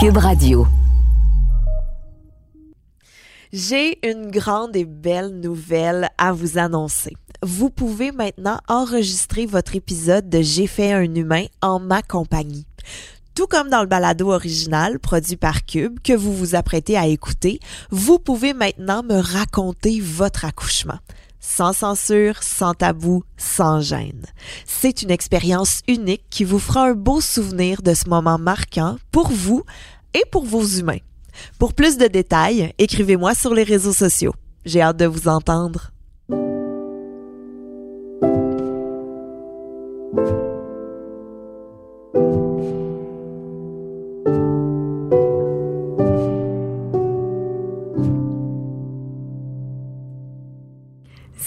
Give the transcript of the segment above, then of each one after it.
Cube Radio. J'ai une grande et belle nouvelle à vous annoncer. Vous pouvez maintenant enregistrer votre épisode de J'ai fait un humain en ma compagnie. Tout comme dans le balado original produit par Cube que vous vous apprêtez à écouter, vous pouvez maintenant me raconter votre accouchement. Sans censure, sans tabou, sans gêne. C'est une expérience unique qui vous fera un beau souvenir de ce moment marquant pour vous et pour vos humains. Pour plus de détails, écrivez-moi sur les réseaux sociaux. J'ai hâte de vous entendre.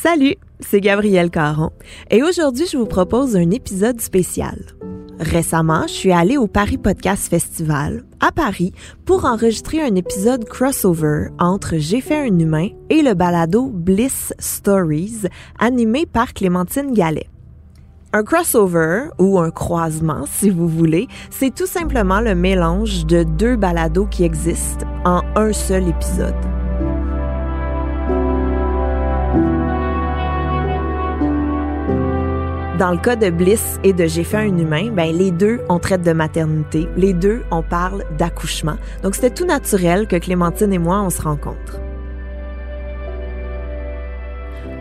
Salut, c'est Gabrielle Caron et aujourd'hui je vous propose un épisode spécial. Récemment, je suis allée au Paris Podcast Festival à Paris pour enregistrer un épisode crossover entre J'ai fait un humain et le balado Bliss Stories animé par Clémentine Gallet. Un crossover ou un croisement, si vous voulez, c'est tout simplement le mélange de deux balados qui existent en un seul épisode. Dans le cas de Bliss et de J'ai fait un humain, ben les deux on traite de maternité, les deux on parle d'accouchement. Donc c'était tout naturel que Clémentine et moi on se rencontre.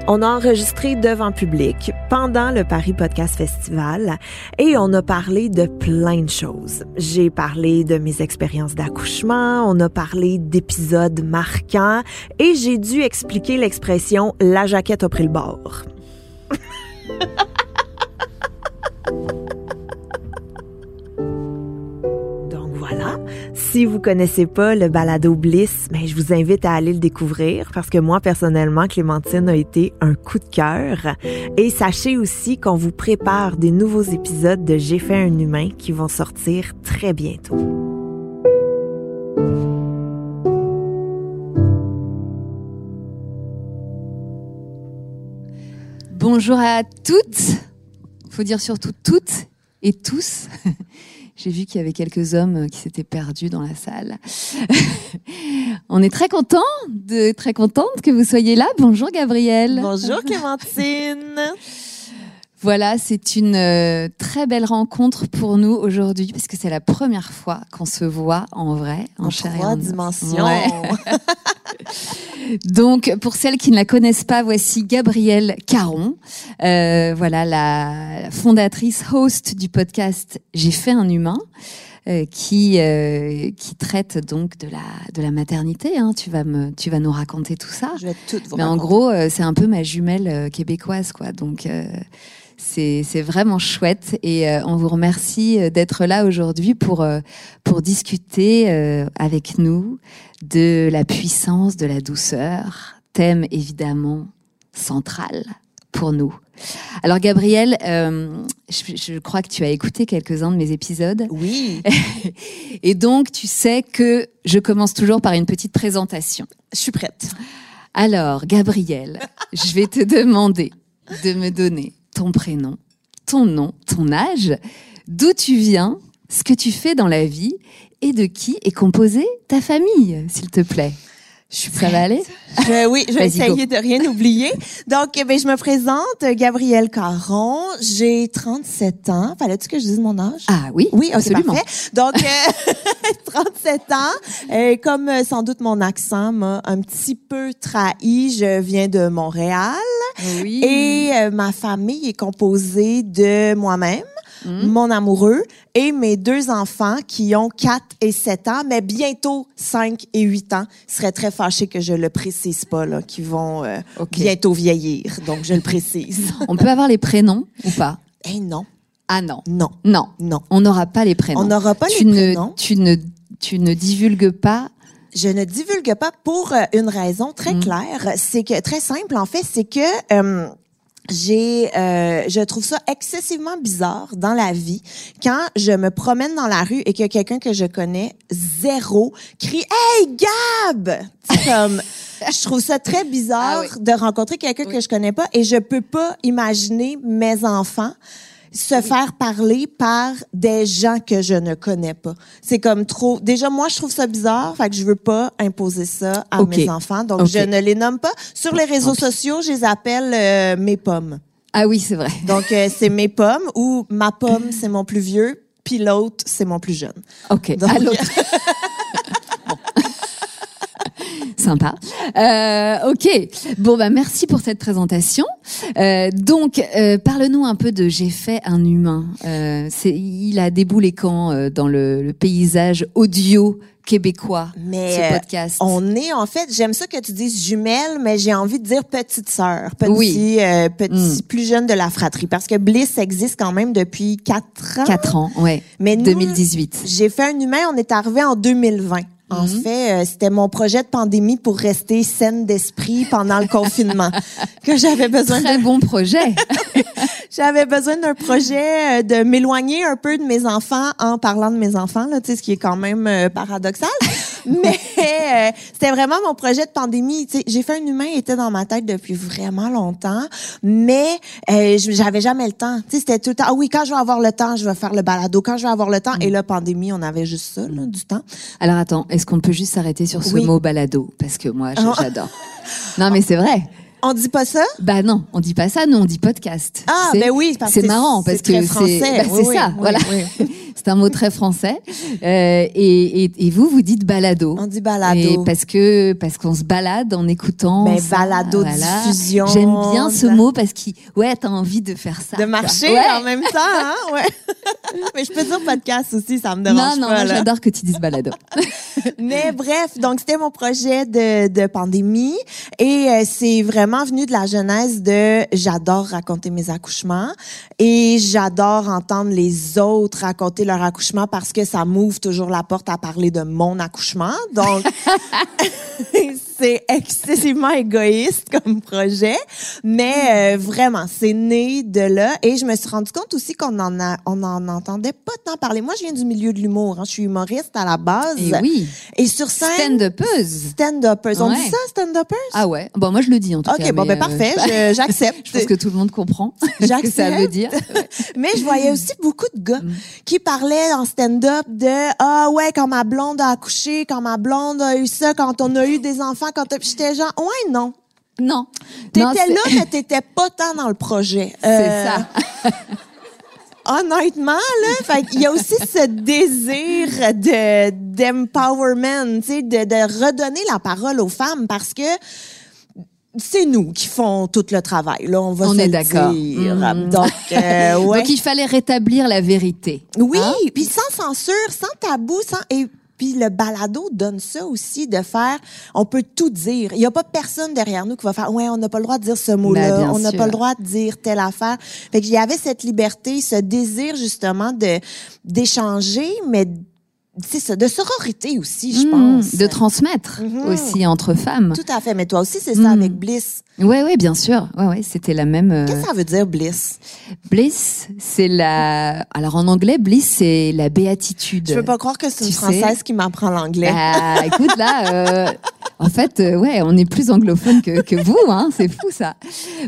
On a enregistré devant public pendant le Paris Podcast Festival et on a parlé de plein de choses. J'ai parlé de mes expériences d'accouchement, on a parlé d'épisodes marquants et j'ai dû expliquer l'expression la jaquette a pris le bord. Si vous connaissez pas le balado Bliss, ben, je vous invite à aller le découvrir parce que moi, personnellement, Clémentine a été un coup de cœur. Et sachez aussi qu'on vous prépare des nouveaux épisodes de J'ai fait un humain qui vont sortir très bientôt. Bonjour à toutes. Faut dire surtout toutes et tous. J'ai vu qu'il y avait quelques hommes qui s'étaient perdus dans la salle. On est très content de très contente que vous soyez là. Bonjour Gabrielle. Bonjour Clémentine. Voilà, c'est une euh, très belle rencontre pour nous aujourd'hui parce que c'est la première fois qu'on se voit en vrai, en, En chair et trois en os. dimensions. Ouais. Donc, pour celles qui ne la connaissent pas, voici Gabrielle Caron, euh, voilà la fondatrice, host du podcast J'ai fait un humain. euh, qui euh, qui traite donc de la de la maternité hein. tu vas me tu vas nous raconter tout ça Je vais tout vous mais en gros, euh, c'est un peu ma jumelle euh, québécoise, quoi. Donc, euh, c'est vraiment chouette. Et euh, on vous remercie euh, d'être là aujourd'hui pour, euh, pour discuter avec nous de la puissance de la douceur, thème évidemment central pour nous. Alors, Gabrielle, euh, je, je crois que tu as écouté quelques-uns de mes épisodes. Oui, Et donc, tu sais que je commence toujours par une petite présentation. je suis prête. Alors, Gabrielle, je vais te demander de me donner ton prénom, ton nom, ton âge, d'où tu viens, ce que tu fais dans la vie et de qui est composée ta famille, s'il te plaît. Je suis Ça va aller? Je- oui, je vais essayer de rien oublier. Donc, eh je me présente, Gabrielle Caron. J'ai 37 ans. Fallait-tu que je dise mon âge? Ah oui, Oui, oh, absolument. parfait. Donc, euh, 37 ans. Comme euh, sans doute mon accent m'a un petit peu trahi, je viens de Montréal Oui. et euh, ma famille est composée de moi-même, Mhm. mon amoureux et mes deux enfants qui ont 4 et 7 ans, mais bientôt 5 et 8 ans. Je serais très fâchée que je le précise pas, là, qui vont euh, bientôt vieillir. Donc, je le précise. On peut avoir les prénoms ou pas? Eh non, Ah non, non, non, non. on n'aura pas les prénoms. On n'aura pas tu les ne, prénoms. Tu ne, tu ne divulgues pas? Je ne divulgue pas pour euh, une raison très Mm. claire. C'est que très simple en fait, c'est que euh, j'ai, euh, je trouve ça excessivement bizarre dans la vie quand je me promène dans la rue et que quelqu'un que je connais zéro crie Hey Gab, comme je trouve ça très bizarre Ah de rencontrer quelqu'un Oui. que je connais pas et je peux pas imaginer mes enfants se faire parler par des gens que je ne connais pas. C'est comme trop. Déjà, moi, je trouve ça bizarre, fait que je veux pas imposer ça à mes enfants. Donc, je ne les nomme pas. Sur les réseaux sociaux, je les appelle euh, mes pommes. Ah oui, c'est vrai. Donc, euh, c'est mes pommes ou ma pomme, c'est mon plus vieux, puis l'autre, c'est mon plus jeune. Ok. Donc- À l'autre. Sympa. Euh, ok. Bon bah merci pour cette présentation. Euh, donc euh, parle-nous un peu de J'ai fait un humain. C'est il a déboulé quand dans le, le paysage audio québécois Mais ce podcast? on est, en fait, j'aime ça que tu dises jumelle, mais j'ai envie de dire petite sœur, petit, Oui. euh, petit Mm. plus jeune de la fratrie, parce que Bliss existe quand même depuis quatre ans. Quatre ans, ouais. Mais nous, 2018. J'ai fait un humain, on est arrivé en 2020. En Mhm. fait, euh, c'était mon projet de pandémie pour rester saine d'esprit pendant le confinement. Que j'avais besoin Très bon projet. j'avais besoin d'un projet euh, de m'éloigner un peu de mes enfants en parlant de mes enfants, là, tu sais, ce qui est quand même euh, paradoxal. Mais euh, c'était vraiment mon projet de pandémie. Tu sais, j'ai fait un humain était dans ma tête depuis vraiment longtemps, mais euh, j'avais jamais le temps. Tu sais, c'était tout le temps. Ah oui, quand je vais avoir le temps, je vais faire le balado. Quand je vais avoir le temps. Et là, pandémie, on avait juste ça, là, du temps. Alors attends, est-ce qu'on peut juste s'arrêter sur ce Oui. mot balado? Parce que moi, je- Oh. j'adore. Non, mais c'est vrai. On dit pas ça? Bah non, on dit pas ça, nous on dit podcast. Ah, sais, ben oui, parce c'est que marrant parce c'est très que français. c'est bah, c'est oui, ça, oui, voilà. oui. c'est un mot très français. Euh, et, et, et vous, vous dites balado. On dit Et balado. parce que parce qu'on se balade en écoutant. Ben, ça, balado voilà. diffusion. J'aime bien ce mot parce qu'il ouais t'as envie de faire ça. de marcher Ouais. en même temps, hein? Ouais. Mais je peux dire podcast aussi, ça me dérange Non non, pas. là. j'adore que tu dises balado. Mais bref, donc c'était mon projet de, de pandémie et euh, c'est vraiment venu de la genèse de j'adore raconter mes accouchements et j'adore entendre les autres raconter leur accouchement parce que ça m'ouvre toujours la porte à parler de mon accouchement. Donc c'est excessivement égoïste comme projet, mais euh, vraiment c'est né de là et je me suis rendu compte aussi qu'on en a on en entendait pas tant parler. Moi je viens du milieu de l'humour, hein. je suis humoriste à la base. Et oui, Et sur scène, stand-upeuse. stand-uppers. On Ouais. dit ça, stand-uppers? Ah ouais. Bon moi je le dis en tout OK, cas. bon, mais, ben euh, parfait, je- je- j'accepte. Je pense que tout le monde comprend ce que ça J'accepte. veut dire. Mais je voyais aussi beaucoup de gars Mm. qui parlaient en stand-up de Ah ouais, quand ma blonde a accouché, quand ma blonde a eu ça, quand on a eu des enfants, quand t'as- Puis j'étais genre Ouais, non. Non. T'étais là, mais t'étais pas tant dans le projet. C'est Euh, ça. honnêtement là fait il y a aussi ce désir de d'empowerment tu sais de, de redonner la parole aux femmes parce que c'est nous qui font tout le travail là on va On se est d'accord. donc euh, ouais. Donc il fallait rétablir la vérité. oui Hein? puis sans censure sans tabou sans et puis le balado donne ça aussi de faire on peut tout dire. Il y a pas personne derrière nous qui va faire ouais on n'a pas le droit de dire ce mot là Ben, on n'a pas le droit de dire telle affaire. Fait qu'il y avait cette liberté ce désir justement de d'échanger mais ça de sororité aussi je Mmh, pense De transmettre Mhm. aussi entre femmes. tout à fait mais toi aussi c'est ça Mm. avec bliss Ouais, ouais, bien sûr. Ouais, ouais, c'était la même. euh, qu'est-ce que ça veut dire bliss? Bliss, c'est la. Alors en anglais, bliss, c'est la béatitude. je peux pas croire que c'est une Tu sais- française qui m'apprend l'anglais Ah, écoute là, euh, en fait, euh, ouais, on est plus anglophone que, que vous, hein, c'est fou ça.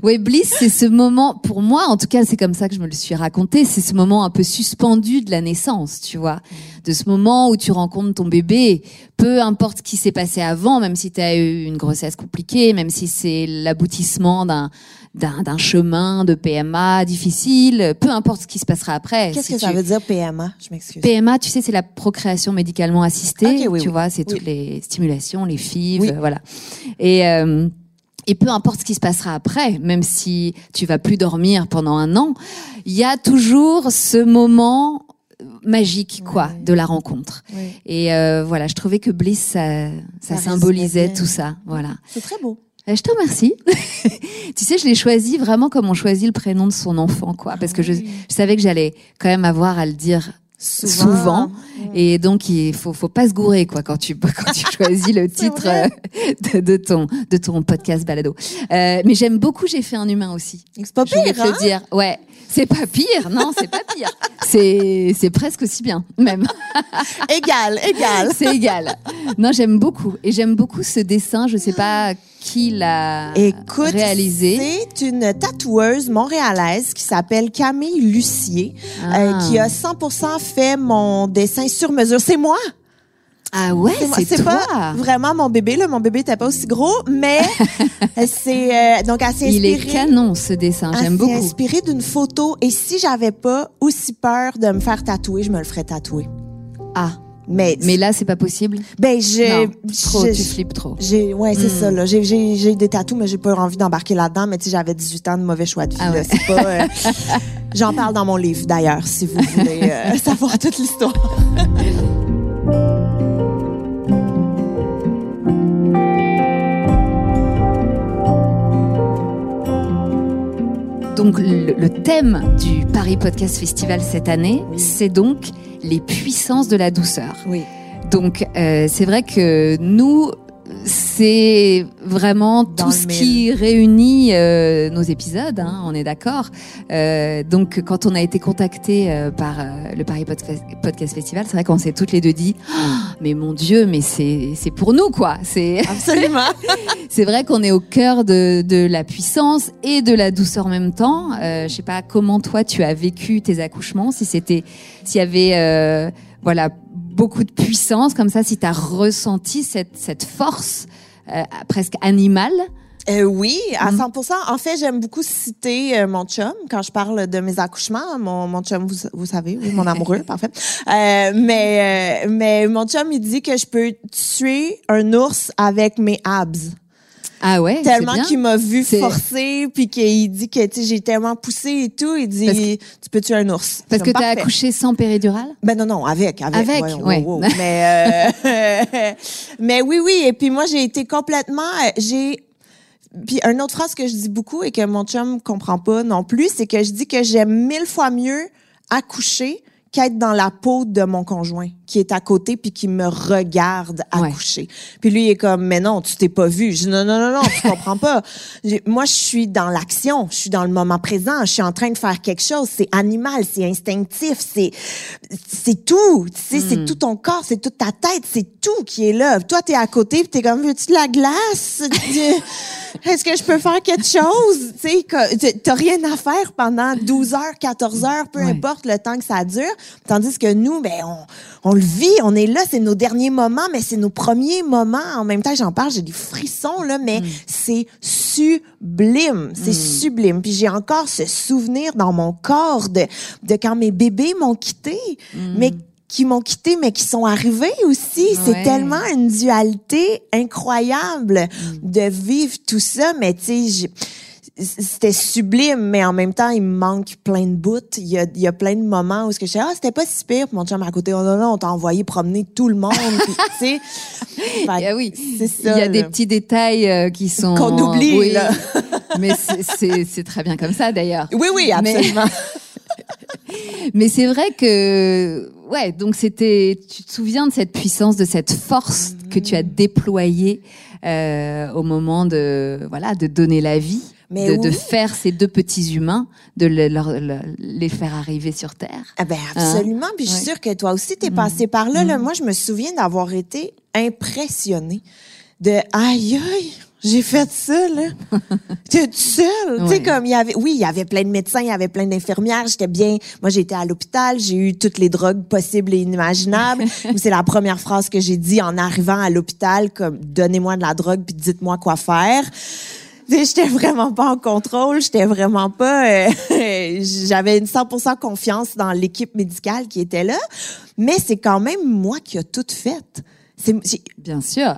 Ouais, bliss, c'est ce moment, pour moi, en tout cas, c'est comme ça que je me le suis raconté, c'est ce moment un peu suspendu de la naissance, tu vois, de ce moment où tu rencontres ton bébé, peu importe ce qui s'est passé avant, même si tu as eu une grossesse compliquée, même si c'est l'aboutissement d'un d'un chemin de PMA difficile, peu importe ce qui se passera après. qu'est-ce si que ça tu- veut dire PMA je m'excuse PMA, tu sais, c'est la procréation médicalement assistée. Oui, tu oui. vois, c'est Oui. toutes les stimulations, les FIV, voilà. Et euh, et peu importe ce qui se passera après, même si tu vas plus dormir pendant un an, il y a toujours ce moment magique, quoi, Ouais. de la rencontre. Et euh, voilà, je trouvais que Bliss, ça, ça, Ça symbolisait bien. tout ça. Voilà. c'est très beau Euh, Je te remercie. tu sais, je l'ai choisi vraiment comme on choisit le prénom de son enfant, quoi, parce que je, je savais que j'allais quand même avoir à le dire souvent. Et donc, il faut, faut pas se gourer, quoi, quand tu, quand tu choisis le titre euh, de, de ton, de ton podcast balado. Euh, mais j'aime beaucoup J'ai fait un humain aussi. c'est pas Je pire te hein? dire. Ouais. C'est pas pire, non, c'est pas pire. C'est, c'est presque aussi bien, même. égal égal C'est égal. Non, j'aime beaucoup. Et j'aime beaucoup ce dessin. Je sais pas qui l'a Écoute, réalisé c'est une tatoueuse montréalaise qui s'appelle Camille Lucier, euh, Ah. qui a 100% fait mon dessin sur mesure. C'est moi. Ah ouais, C'est pas vraiment mon bébé là. Mon bébé était pas aussi gros, mais c'est euh, donc elle s'est Il est canon ce dessin, j'aime beaucoup. inspirée d'une photo. Et si j'avais pas aussi peur de me faire tatouer, je me le ferais tatouer. Ah, Mais mais là c'est pas possible. ben je, non, trop, je- tu flippes trop. J'ai, ouais, c'est Hmm. ça, là. J'ai, j'ai, j'ai des tatous, mais j'ai pas envie d'embarquer là-dedans. Mais tu sais, j'avais 18 ans de mauvais choix de vie, Ah ouais. C'est pas, euh, j'en parle dans mon livre, d'ailleurs, si vous voulez euh, savoir toute l'histoire. Donc le, le thème du Paris Podcast Festival cette année, c'est donc les puissances de la douceur. Oui. Donc euh, c'est vrai que nous, c'est vraiment Dans tout ce qui réunit euh, nos épisodes, hein, on est d'accord. Euh, donc quand on a été contacté euh, par euh, le Paris Podcast Festival, c'est vrai qu'on s'est toutes les deux dit, Ah, mais mon Dieu, mais c'est c'est pour nous quoi. C'est Absolument. c'est vrai qu'on est au cœur de, de la puissance et de la douceur en même temps. Euh, je sais pas comment toi tu as vécu tes accouchements, si c'était, s'il y avait, euh, voilà, beaucoup de puissance comme ça, si tu as ressenti cette, cette force euh, presque animale. Euh, oui, à Mm. 100%. En fait, j'aime beaucoup citer euh, mon chum quand je parle de mes accouchements. Mon, mon chum, vous, vous savez, oui, mon amoureux, parfait. Euh, mais, euh, mais mon chum, il dit que je peux tuer un ours avec mes abs. Ah ouais, tellement qu'il m'a vu forcer puis qu'il dit que j'ai tellement poussé et tout il dit tu peux tuer un ours? Parce que tu as accouché sans péridurale? Ben non non avec avec Avec, ouais. wow, wow. mais euh, mais oui oui et puis moi j'ai été complètement j'ai puis une autre phrase que je dis beaucoup et que mon chum comprend pas non plus c'est que je dis que j'aime mille fois mieux accoucher qu'être dans la peau de mon conjoint qui est à côté puis qui me regarde Ouais. accoucher. Puis lui il est comme mais non, tu t'es pas vu. Je dis non non non non, tu comprends pas. Moi je suis dans l'action, je suis dans le moment présent, je suis en train de faire quelque chose, c'est animal, c'est instinctif, c'est c'est tout, tu sais, c'est tout ton corps, c'est toute ta tête, c'est tout qui est là. Toi tu es à côté puis tu es comme veux-tu de la glace? Est-ce que je peux faire quelque chose? Tu sais, t'as rien à faire pendant 12 heures, 14 heures, peu Ouais. importe le temps que ça dure. Tandis que nous, ben, on, on le vit, on est là, c'est nos derniers moments, mais c'est nos premiers moments. En même temps, j'en parle, j'ai des frissons, là, mais c'est sublime. C'est sublime. Puis j'ai encore ce souvenir dans mon corps de, de quand mes bébés m'ont quitté, mais qui m'ont quitté, mais qui sont arrivés aussi. Ouais. C'est tellement une dualité incroyable de vivre tout ça, mais tu sais, c'était sublime, mais en même temps, il me manque plein de bouts. Il y a, il y a plein de moments où ce que je dis, ah, c'était pas si pire. Puis mon chum à côté, oh non, non, on t'a envoyé promener tout le monde. Tu sais, Ah oui, il y a des petits détails euh, qui sont Qu'on oublie, Oui. là. Mais c'est- très bien comme ça d'ailleurs. Oui, oui, absolument. Mais c'est vrai que, ouais, donc c'était, tu te souviens de cette puissance, de cette force que tu as déployée euh, au moment de, voilà, de donner la vie, Mais de, de faire ces deux petits humains, de le- leur- les faire arriver sur Terre. Ah ben absolument. Puis je suis Ouais. sûre que toi aussi, t'es passé par là, là. Moi, je me souviens d'avoir été impressionnée de aïe aïe. J'ai fait ça, là. T'es toute seule. Tu sais, comme il y avait, oui, il y avait plein de médecins, il y avait plein d'infirmières. J'étais bien. Moi, j'étais à l'hôpital. J'ai eu toutes les drogues possibles et inimaginables. C'est la première phrase que j'ai dit en arrivant à l'hôpital, comme, donnez-moi de la drogue puis dites-moi quoi faire. Tu J'étais vraiment pas en contrôle, j'étais vraiment pas. euh, J'avais une 100% confiance dans l'équipe médicale qui était là, mais c'est quand même moi qui a tout fait. Bien sûr,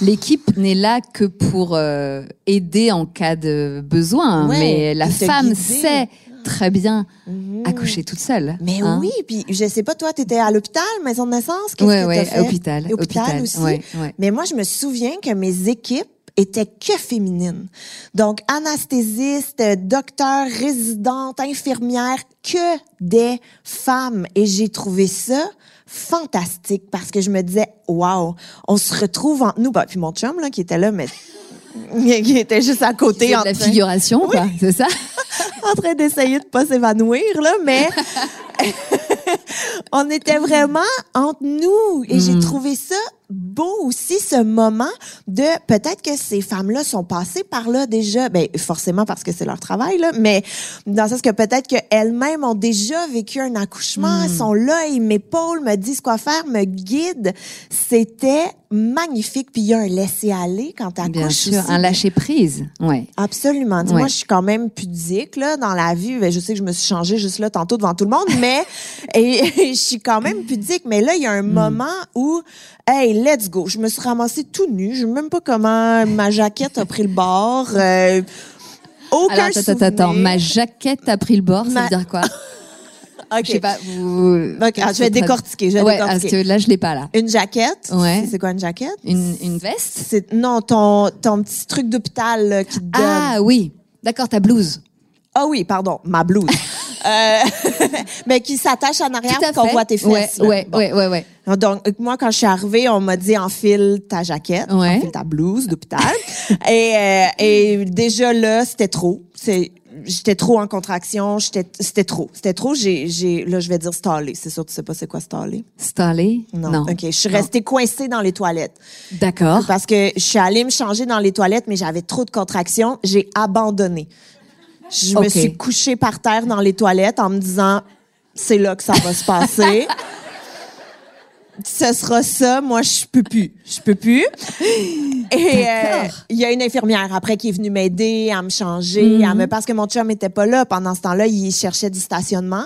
l'équipe n'est là que pour euh, aider en cas de besoin, Ouais, mais la femme sait très bien Mhm. accoucher toute seule. Mais hein. oui, puis je sais pas, toi, t'étais à l'hôpital, maison de naissance, qu'est-ce ouais, que ouais, fait? hôpital, Hôpital aussi. ouais. Mais moi, je me souviens que mes équipes étaient que féminines. Donc, anesthésiste, docteur, résidente, infirmière, que des femmes. Et j'ai trouvé ça fantastique parce que je me disais, wow, on se retrouve entre nous. Bah, puis mon chum, là, qui était là, mais qui était juste à côté en de la train- figuration, quoi, c'est ça? En train d'essayer de pas s'évanouir là, mais on était vraiment entre nous et j'ai Mm. trouvé ça beau aussi ce moment de peut-être que ces femmes-là sont passées par là déjà, ben forcément parce que c'est leur travail là, mais dans le sens que peut-être qu'elles-mêmes ont déjà vécu un accouchement, elles sont là, ils m'épaulent, me disent quoi faire, me guident. C'était magnifique puis il y a un laisser aller quand tu Bien accouches sûr, aussi. un lâcher prise. Ouais. Absolument. Ouais. Moi, je suis quand même pudique là dans la vie. Ben, Je sais que je me suis changée juste là tantôt devant tout le monde, mais et, je suis quand même pudique. Mais là, il y a un Hmm. moment où, hey, let's go. Je me suis ramassée tout nue. Je sais même pas comment ma jaquette a pris le bord. Euh, aucun Alors, attends, attends, attends. souvenir. Ma jaquette a pris le bord, ça veut dire quoi? Ok. Je sais pas. Vous... Ok, ah, je vais décortiquer. Je vais Ouais, parce décortiquer. que là, je l'ai pas là. Une jaquette? Ouais. C'est quoi une jaquette? Une, une veste? C'est non ton ton petit truc d'hôpital qui te donne. Ah oui. D'accord, ta blouse. Ah oui, pardon, ma blouse. euh, mais qui s'attache en arrière pour qu'on voit tes fesses. Ouais, là. ouais, Bon. ouais, ouais, ouais. Donc, moi, quand je suis arrivée, on m'a dit enfile ta jaquette, Ouais. enfile ta blouse d'hôpital. et, euh, et déjà là, c'était trop. C'est, j'étais trop en contraction. J'étais, c'était trop. C'était trop. J'ai, j'ai, là, je vais dire stallé. C'est sûr, tu sais pas c'est quoi stallé? Stallé? Non. Ok. Je suis Non. restée coincée dans les toilettes. D'accord. Parce que je suis allée me changer dans les toilettes, mais j'avais trop de contractions. J'ai abandonné. Je me suis couchée par terre dans les toilettes en me disant, c'est là que ça va se passer. Ce sera ça. Moi, je peux plus. Je peux plus. Et euh, il y a une infirmière après qui est venue m'aider à me changer, Mhm. à me parce que mon chum était pas là pendant ce temps-là, il cherchait du stationnement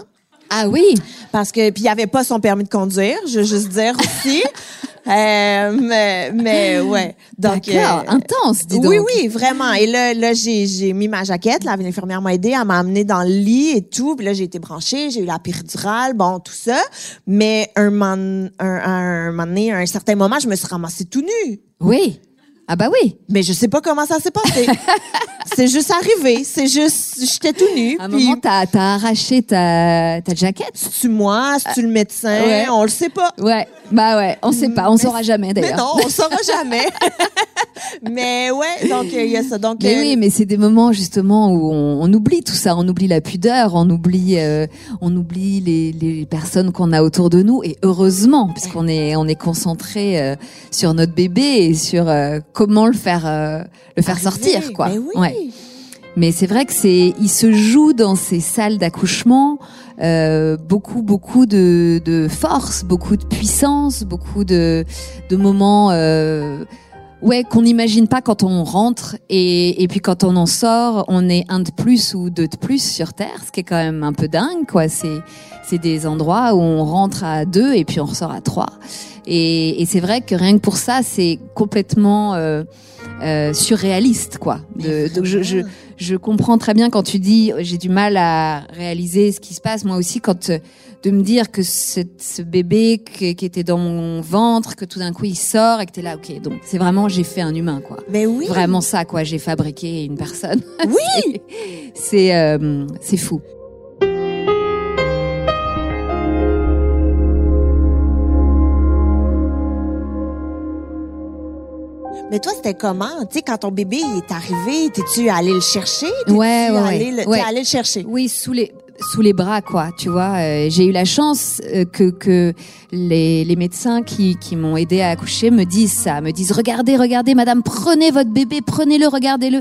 Ah oui. parce que puis il avait pas son permis de conduire, je veux juste dire aussi. Euh, mais, mais ouais. Donc euh, Intense, dis donc. oui, oui, vraiment. Et là, là j'ai, j'ai mis ma jaquette. Là, l'infirmière m'a aidé, elle m'a amené dans le lit et tout. Puis là, j'ai été branchée, j'ai eu la péridurale, bon, tout ça. Mais un moment, un, un, moment donné, à un certain moment, je me suis ramassée tout nue. Oui. Ah bah oui. Mais je sais pas comment ça s'est passé. c'est juste arrivé. C'est juste, j'étais tout nue. À un puis moment, t'as as arraché ta, ta jaquette? c'est-tu moi, c'est-tu le médecin, Ouais. on le sait pas. Ouais. Bah ouais. On sait pas. On saura jamais Mais d'ailleurs. non, on saura jamais. mais ouais, donc euh, il y a ça. Donc Mais euh, oui, mais c'est des moments justement où on, on oublie tout ça, on oublie la pudeur, on oublie, euh, on oublie les, les personnes qu'on a autour de nous et heureusement, puisqu'on est on est concentré euh, sur notre bébé et sur comment le faire le faire arriver. sortir quoi. Mais oui. Ouais. Mais c'est vrai que c'est, il se joue dans ces salles d'accouchement euh, beaucoup, beaucoup de, de force, beaucoup de puissance, beaucoup de, de moments, euh, ouais, qu'on n'imagine pas quand on rentre et, et puis quand on en sort, on est un de plus ou deux de plus sur Terre, ce qui est quand même un peu dingue, quoi. C'est, c'est des endroits où on rentre à deux et puis on ressort à trois. Et, et c'est vrai que rien que pour ça, c'est complètement euh, euh, surréaliste, quoi. De, donc je, je, je comprends très bien quand tu dis j'ai du mal à réaliser ce qui se passe. Moi aussi, quand euh, de me dire que ce, ce bébé qui, qui était dans mon ventre, que tout d'un coup il sort et que t'es là, ok. Donc c'est vraiment j'ai fait un humain, quoi. Mais oui. Vraiment ça, quoi. J'ai fabriqué une personne. Oui. c'est euh, c'est fou. Mais toi, c'était comment? Tu sais, quand ton bébé est arrivé, t'es-tu allé le chercher? Ouais, ouais, allé ouais. le, Ouais. Allé le chercher? Oui, sous les sous les bras, quoi. Tu vois, Euh, j'ai eu la chance euh, que que les, les médecins qui qui m'ont aidé à accoucher me disent ça, me disent regardez, regardez, madame, prenez votre bébé, prenez-le, regardez-le.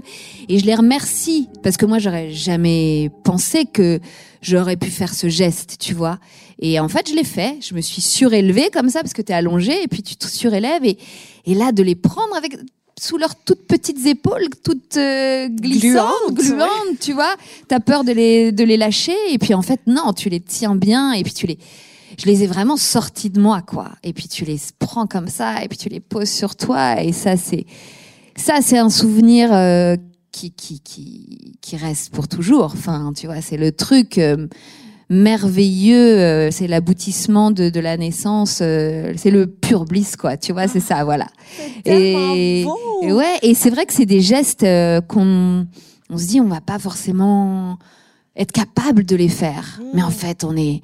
Et je les remercie parce que moi, j'aurais jamais pensé que j'aurais pu faire ce geste, tu vois. Et en fait, je l'ai fait. Je me suis surélevée comme ça parce que t'es allongée et puis tu te surélèves et et là de les prendre avec sous leurs toutes petites épaules, toutes euh, glissantes, Gluantes, tu vois. T'as peur de les, de les lâcher, et puis en fait, non, tu les tiens bien, et puis tu les, je les ai vraiment sortis de moi, quoi. Et puis tu les prends comme ça, et puis tu les poses sur toi, et ça, c'est, ça, c'est un souvenir euh, qui, qui, qui, qui reste pour toujours. Enfin, tu vois, c'est le truc euh, merveilleux, euh, c'est l'aboutissement de, de la naissance, euh, c'est le pur bliss, quoi. Tu vois, c'est ça, voilà. Et, beau. et ouais, et c'est vrai que c'est des gestes euh, qu'on on se dit on va pas forcément être capable de les faire, Mm. mais en fait on est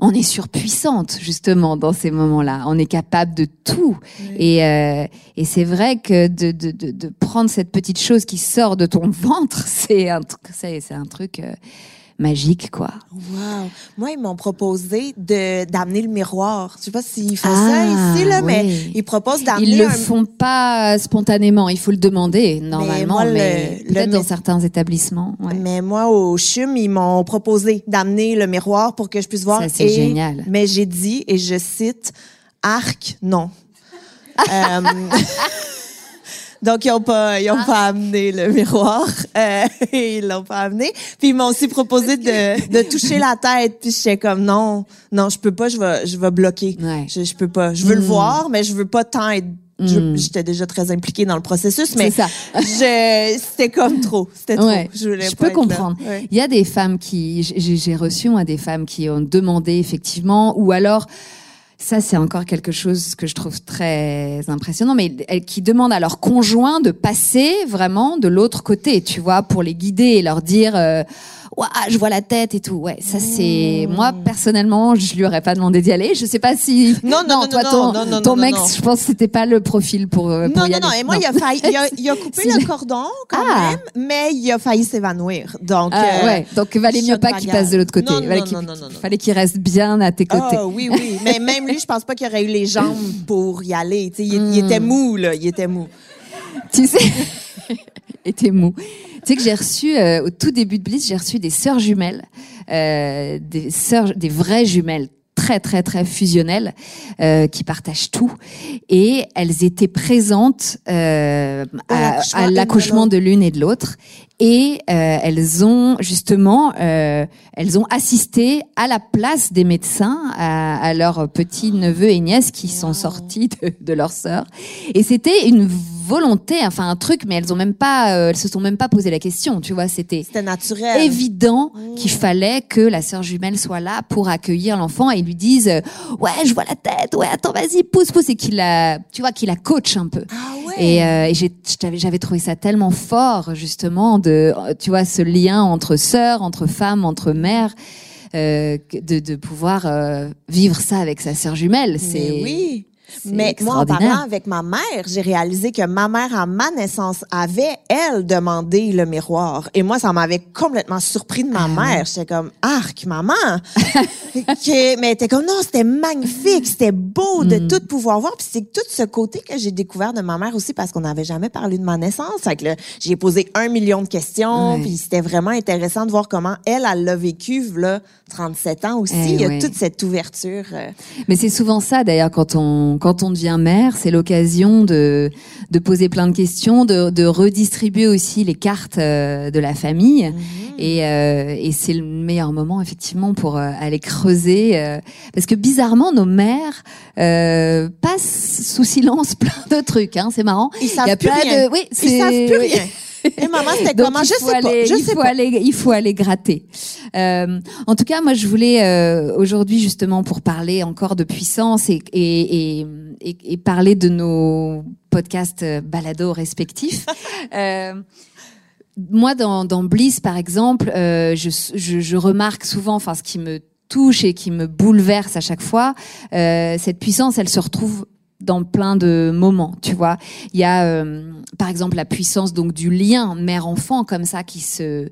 on est surpuissante justement dans ces moments-là. On est capable de tout. Et, euh, et c'est vrai que de, de, de, de prendre cette petite chose qui sort de ton ventre, c'est un truc, c'est c'est un truc euh, magique, quoi. Wow. Moi, ils m'ont proposé de d'amener le miroir. Je sais pas s'ils font Ah, ça ici, là, mais ils proposent d'amener Ils le un... font pas spontanément, il faut le demander normalement, moi, mais le peut-être dans certains établissements. ouais. Mais moi, au CHUM, ils m'ont proposé d'amener le miroir pour que je puisse voir. Ça, c'est Et- génial. Mais j'ai dit, et je cite, arc, non. Euh, Donc, ils n'ont pas, ils ont pas amené le miroir. Euh, ils l'ont pas amené. Puis, ils m'ont aussi proposé de, de toucher la tête. Puis, j'étais comme, non, non, je peux pas, je vais, je vais bloquer. Ouais. Je, je peux pas. Je veux le voir, mais je veux pas tant être... Mm. J'étais déjà très impliquée dans le processus, mais c'était comme trop. C'était trop. Ouais, Je, voulais je peux comprendre. Ouais. Il y a des femmes qui, j'ai j'ai reçu moi des femmes qui ont demandé effectivement, ou alors ça c'est encore quelque chose que je trouve très impressionnant, mais qui demandent à leur conjoint de passer vraiment de l'autre côté, tu vois, pour les guider et leur dire. Euh, Je vois la tête et tout. Ouais, ça c'est Mmh. moi personnellement, je lui aurais pas demandé d'y aller. Je sais pas si Non, non, non, toi non, ton, non, non, ton non, mec, non. je pense que c'était pas le profil pour, euh, pour Non, y non, aller. non. Et moi, il a failli, il a, il a coupé le cordon quand Ah. même, mais il a failli s'évanouir. Donc, Ah, euh, ouais, donc valait mieux pas qu'il passe de l'autre côté. Non, Fallait non, qu'il- non, non, non, non. Fallait qu'il reste bien à tes côtés. Ah oui, oui. Mais même lui, je pense pas qu'il aurait eu les jambes pour y aller. Tu sais, il, il était mou, là. Il était mou. Tu sais, et t'es mou. Tu sais que j'ai reçu euh, au tout début de Bliss, j'ai reçu des sœurs jumelles, euh, des sœurs, des vraies jumelles très très très fusionnelles euh, qui partagent tout et elles étaient présentes euh, à, l'accouchement de l'une et de l'autre et euh, elles ont justement euh, elles ont assisté à la place des médecins à, à leurs petits neveux et nièces qui sont sortis de, de leur sœur et c'était une volonté enfin un truc mais elles ont même pas euh, elles se sont même pas posé la question tu vois c'était C'était naturel. évident qu'il fallait que la sœur jumelle soit là pour accueillir l'enfant et lui dise euh, ouais je vois la tête ouais attends vas-y pousse pousse et qu'il la tu vois qu'il la coach un peu Ah ouais. Et, euh, et j'avais j'avais trouvé ça tellement fort justement de tu vois ce lien entre sœurs entre femmes entre mères euh, de, de pouvoir euh, vivre ça avec sa sœur jumelle c'est oui. Mais moi, en parlant avec ma mère, j'ai réalisé que ma mère, à ma naissance, avait, elle, demandé le miroir. Et moi, ça m'avait complètement surpris de ma Ah mère. J'étais comme, arc, maman! Que- mais elle était comme, non, c'était magnifique, c'était beau de Mm. tout pouvoir voir. Puis c'est tout ce côté que j'ai découvert de ma mère aussi parce qu'on n'avait jamais parlé de ma naissance. Fait que là, j'ai posé un million de questions. Ouais. Puis c'était vraiment intéressant de voir comment elle, elle l'a vécu, là, 37 ans aussi. Eh Il y a toute cette ouverture. euh, Mais c'est souvent ça d'ailleurs quand on quand on devient mère, c'est l'occasion de de poser plein de questions, de de redistribuer aussi les cartes euh, de la famille. Et, euh, et c'est le meilleur moment effectivement pour euh, aller creuser euh, parce que bizarrement nos mères euh, passent sous silence plein de trucs hein, c'est marrant Ils savent Il y a plus pas rien. de oui Ils savent plus rien. Et maman, c'était comment? Je sais aller, pas. Je il sais faut pas. aller, il faut aller gratter. Euh, en tout cas, moi, je voulais euh, aujourd'hui justement pour parler encore de puissance et et, et, et, parler de nos podcasts euh, balados respectifs. euh, moi, dans, dans Bliss, par exemple, euh, je, je, je remarque souvent, enfin, ce qui me touche et qui me bouleverse à chaque fois, euh, cette puissance, elle se retrouve dans plein de moments, tu vois. Il y a, euh, par exemple, la puissance donc du lien mère-enfant comme ça qui se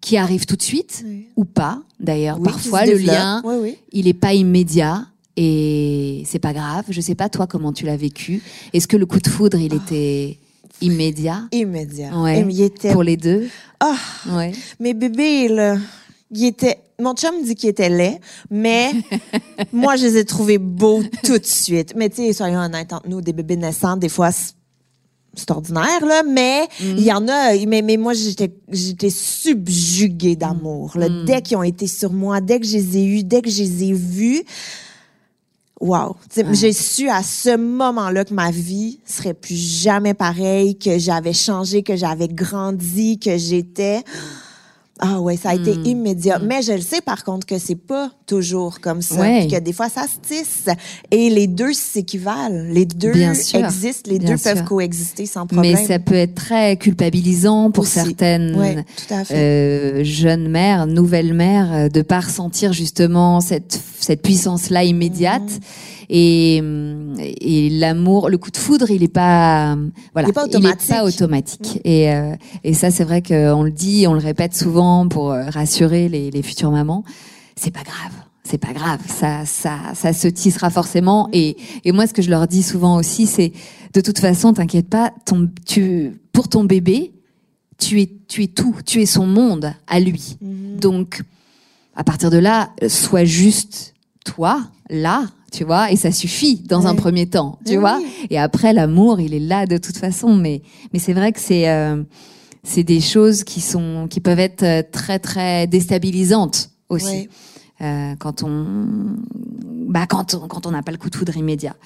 qui arrive tout de suite Oui. ou pas. D'ailleurs, Oui, parfois le lien, Oui, il est pas immédiat et c'est pas grave. Je sais pas toi comment tu l'as vécu. Est-ce que le coup de foudre, il était immédiat? Immédiat. Ouais. Et il était. pour les deux? Ah, Ouais. mes bébés, là. Il était. Mon chum dit qu'il était laid, mais moi, je les ai trouvés beaux tout de suite. Mais tu sais, soyons honnêtes entre nous, des bébés naissants, des fois, c'est- ordinaire, là, mais il y en a. Mais, mais moi, j'étais, j'étais subjuguée d'amour. là. Mm. Dès qu'ils ont été sur moi, dès que je les ai eus, dès que je les ai vus, Wow. Tu sais, J'ai su à ce moment-là que ma vie serait plus jamais pareille, que j'avais changé, que j'avais grandi, que j'étais. Ah ouais, ça a été Mm. immédiat. Mais je le sais par contre que c'est pas toujours comme ça, Ouais. que des fois ça se tisse et les deux s'équivalent, les deux Bien existent, les Bien deux peuvent coexister sans problème. Mais ça peut être très culpabilisant pour Aussi. certaines Ouais, euh, jeunes mères, nouvelles mères, de pas ressentir justement cette cette puissance-là immédiate. Mhm. Et, et l'amour, le coup de foudre, il est pas, voilà, Il est pas automatique. pas automatique. Et, euh, et ça, c'est vrai qu'on le dit, on le répète souvent pour euh, rassurer les, les futures mamans. C'est pas grave. C'est pas grave, ça, ça, ça se tissera forcément. Et, et moi, ce que je leur dis souvent aussi, c'est de toute façon, t'inquiète pas, ton, tu, pour ton bébé, tu es, tu es tout, tu es son monde à lui. Donc, à partir de là, sois juste toi, là, tu vois, et ça suffit dans un premier temps, tu Oui. vois. Et après, l'amour, il est là de toute façon. Mais, mais c'est vrai que c'est, euh, c'est des choses qui sont, qui peuvent être euh, très, très déstabilisantes aussi. Ouais. Euh, quand on, bah, quand on, quand on n'a pas le coup de foudre immédiat.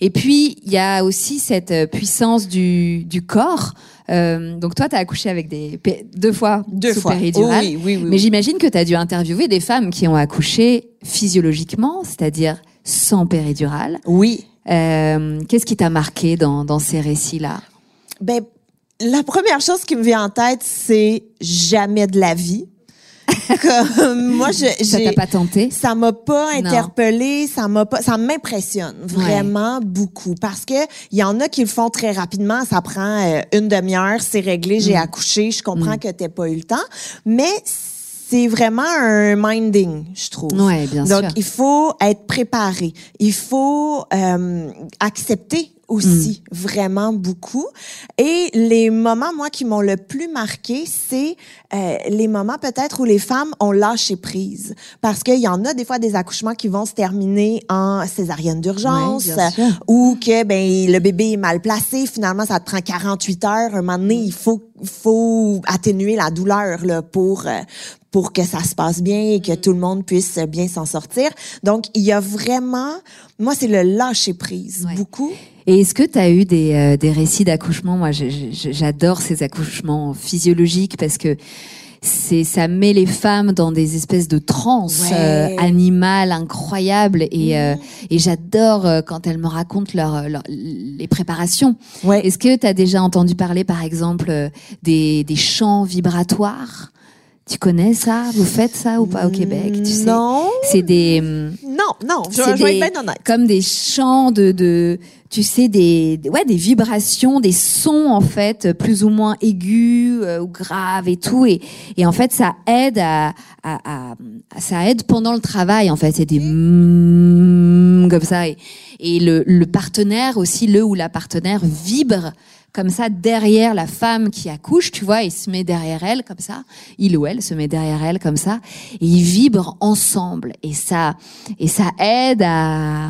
Et puis, il y a aussi cette puissance du, du corps. Euh, donc toi, tu as accouché avec des, deux fois Deux sous fois. péridurale. Oui, oui, oui. Mais j'imagine que tu as dû interviewer des femmes qui ont accouché physiologiquement, c'est-à-dire sans péridurale. Oui. Euh, Qu'est-ce qui t'a marqué dans, dans ces récits-là? Ben, la première chose qui me vient en tête, c'est jamais de la vie. Moi, je, Ça t'a pas tenté? ça m'a pas interpellé, ça m'a pas, ça m'impressionne vraiment beaucoup parce que il y en a qui le font très rapidement, ça prend euh, une demi-heure, c'est réglé, Mm. j'ai accouché, je comprends que t'aies pas eu le temps, mais c'est vraiment un minding, je trouve. Ouais, bien Donc sûr. il faut être préparé, il faut euh, accepter aussi Mm. vraiment beaucoup. Et les moments moi qui m'ont le plus marqué c'est euh, les moments peut-être où les femmes ont lâché prise. Parce qu'il y en a des fois des accouchements qui vont se terminer en césarienne d'urgence ou que ben le bébé est mal placé. Finalement ça te prend 48 heures. Un moment donné il faut faut atténuer la douleur là pour euh, pour que ça se passe bien et Mm. que tout le monde puisse bien s'en sortir donc il y a vraiment moi c'est le lâcher prise Ouais. beaucoup Et est-ce que tu as eu des, euh, des récits d'accouchement Moi, j'adore ces accouchements physiologiques parce que c'est ça met les femmes dans des espèces de transe Ouais. euh, animales incroyables et, euh, Mhm. et j'adore euh, quand elles me racontent leur, leur- les préparations. ouais Est-ce que tu as déjà entendu parler, par exemple, euh, des, des chants vibratoires? Tu connais ça? Vous faites ça ou pas au Québec? Tu sais non. C'est des hum, non non je, je vais des- être honnête. comme des chants de, de tu sais des ouais des vibrations des sons en fait plus ou moins aigus euh, ou graves et tout. Et et en fait ça aide à, à, à- ça aide pendant le travail en fait. C'est des mm, comme ça. Et, et le, le partenaire aussi le ou la partenaire vibre comme ça derrière la femme qui accouche, tu vois, il se met derrière elle comme ça, il ou elle se met derrière elle comme ça, et ils vibrent ensemble, et ça, et ça aide à,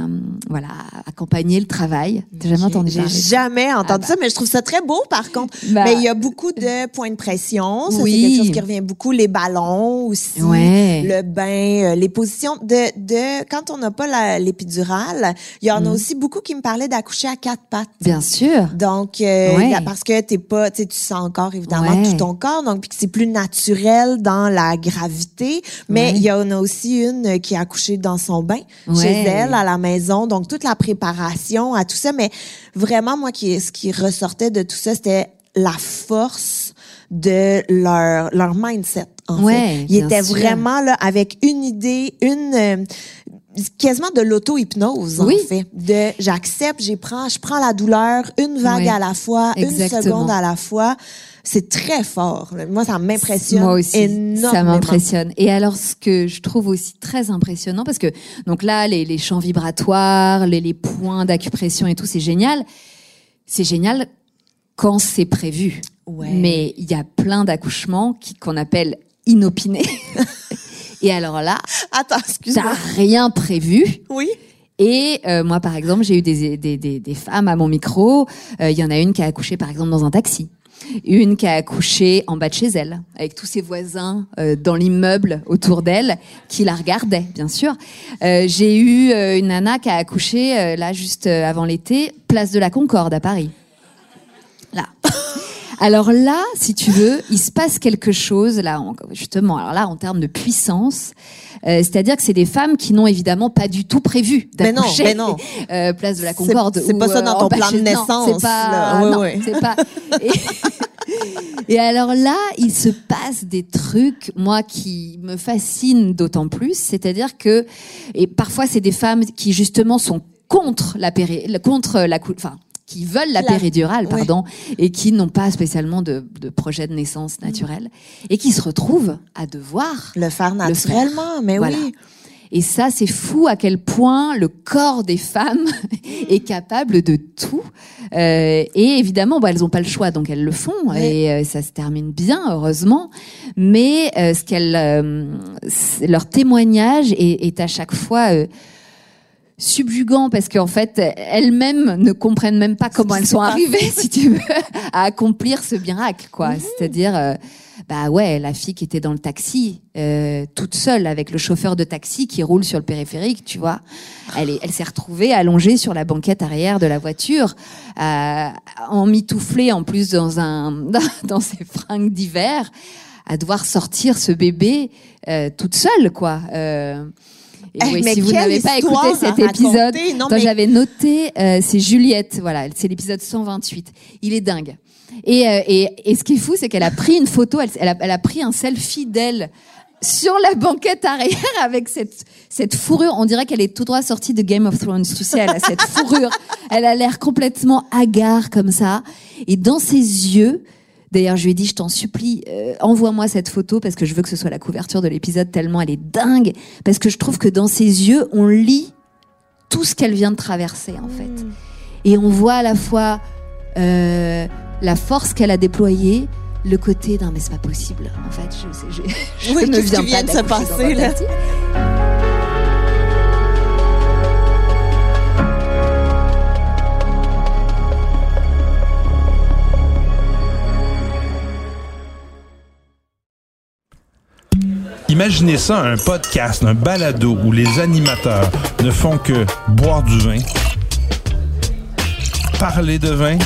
voilà, à accompagner le travail. T'as jamais entendu J'ai jamais entendu Ah bah. ça, mais je trouve ça très beau par contre. Bah. mais il y a beaucoup de points de pression. Ça, Oui. c'est quelque chose qui revient beaucoup. Les ballons aussi. Ouais. Le bain, euh, les positions de, de quand on n'a pas l'épidurale, il y en a aussi beaucoup qui me parlaient d'accoucher à quatre pattes. Mm. Bien sûr. Donc, euh, Ouais. y a- parce que t'es pas, tu sens encore évidemment Ouais. tout ton corps, donc puis que c'est plus naturel dans la gravité. Mais Ouais. il y en a aussi une qui a accouché dans son bain Ouais. chez elle à la maison, donc toute la préparation à tout ça. Mais vraiment, moi, qui, ce qui ressortait de tout ça, c'était la force de leur leur mindset. En Ouais, fait, ils étaient sûr. vraiment là avec une idée, une euh, quasiment de l'auto-hypnose Oui. en fait. De j'accepte, prends, je prends la douleur une vague à la fois, Exactement. une seconde à la fois. C'est très fort. Moi, ça m'impressionne Moi aussi, énormément. ça m'impressionne. Et alors, ce que je trouve aussi très impressionnant, parce que donc là, les, les champs vibratoires, les, les points d'acupression et tout, c'est génial. C'est génial quand c'est prévu. Ouais. Mais il y a plein d'accouchements qui qu'on appelle inopinés. et alors là, Attends, t'as excuse-moi. rien prévu. Oui. Et euh, moi, par exemple, j'ai eu des, des, des, des femmes à mon micro. Euh, Il y en a une qui a accouché, par exemple, dans un taxi. Une qui a accouché en bas de chez elle, avec tous ses voisins euh, dans l'immeuble autour d'elle, qui la regardaient, bien sûr. Euh, j'ai eu euh, une nana qui a accouché, euh, là, juste euh, avant l'été, place de la Concorde à Paris. Là. Alors là, si tu veux, il se passe quelque chose là, en- justement. Alors là, en termes de puissance, euh, c'est-à-dire que c'est des femmes qui n'ont évidemment pas du tout prévu Mais non, d'accoucher. mais non. Euh, place de la Concorde. c'est pas ça dans euh, ton plan de naissance, c'est pas. non, c'est pas. Et, et alors là, il se passe des trucs, moi, qui me fascinent d'autant plus. C'est-à-dire que, et parfois, c'est des femmes qui justement sont contre la péri contre la enfin qui veulent la, péridurale, pardon, et qui n'ont pas spécialement de, de, projet de naissance naturelle, et qui se retrouvent à devoir le faire naturellement, mais oui. Et ça, c'est fou à quel point le corps des femmes est capable de tout. Euh, et évidemment, bah, elles n'ont pas le choix, donc elles le font. Et euh, ça se termine bien, heureusement. Mais euh, ce qu'elles, euh, leur témoignage est, est, à chaque fois subjugant parce qu'en fait elles-mêmes ne comprennent même pas comment elles sont arrivées si tu veux à accomplir ce miracle quoi. Mmh. c'est-à-dire euh, bah ouais la fille qui était dans le taxi euh, toute seule avec le chauffeur de taxi qui roule sur le périphérique tu vois. Elle est elle s'est retrouvée allongée sur la banquette arrière de la voiture euh, en mitouflée en plus dans un dans ses fringues d'hiver à devoir sortir ce bébé euh, toute seule quoi. Euh, et eh, si vous n'avez pas écouté cet épisode, dont j'avais noté, euh, c'est Juliette, voilà, c'est l'épisode 128. Il est dingue. Et, euh, et, et ce qui est fou, c'est qu'elle a pris une photo, elle, elle, a, elle, a, pris un selfie d'elle sur la banquette arrière avec cette, cette fourrure. On dirait qu'elle est tout droit sortie de Game of Thrones, tu sais, elle a cette fourrure. Elle a l'air complètement hagard comme ça. Et dans ses yeux, D'ailleurs, je lui ai dit, je t'en supplie, euh, envoie-moi cette photo parce que je veux que ce soit la couverture de l'épisode tellement elle est dingue. Parce que je trouve que dans ses yeux, on lit tout ce qu'elle vient de traverser, en fait. Mm. Et on voit à la fois euh, la force qu'elle a déployée, le côté d'un mais c'est pas possible. En fait, je, je, je, oui, ne viens pas de se passer là. Imaginez ça, un podcast, un balado où les animateurs ne font que boire du vin, parler de vin,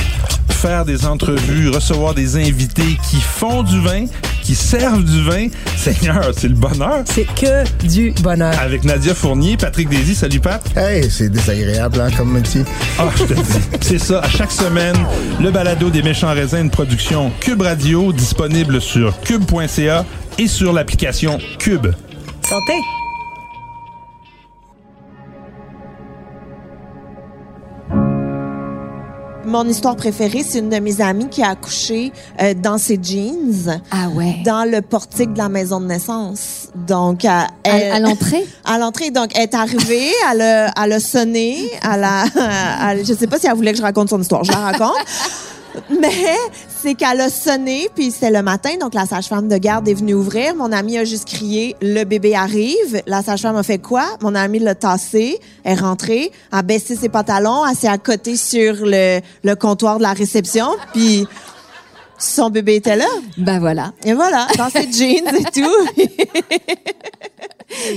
faire des entrevues, recevoir des invités qui font du vin, qui servent du vin. Seigneur, c'est le bonheur. C'est que du bonheur. Avec Nadia Fournier, Patrick Désy. Salut, Pat. Hey, c'est désagréable, hein, comme métier. Ah, je te dis. C'est ça. À chaque semaine, le balado des méchants raisins, une production Cube Radio, disponible sur cube.ca et sur l'application Cube. Santé! Mon histoire préférée, c'est une de mes amies qui a accouché euh, dans ses jeans. Ah ouais. Dans le portique de la maison de naissance. Donc, à, à, l'entrée? À l'entrée. Donc, elle est arrivée, elle a, elle a sonné, elle a, elle, je sais pas si elle voulait que je raconte son histoire. Je la raconte. Mais c'est qu'elle a sonné, puis c'était le matin, donc la sage-femme de garde est venue ouvrir. Mon amie a juste crié « Le bébé arrive ». La sage-femme a fait quoi? Mon amie l'a tassé, est rentrée, a baissé ses pantalons, elle s'est à côté sur le, le comptoir de la réception, puis son bébé était là. Ben voilà. Et voilà, dans ses jeans et tout.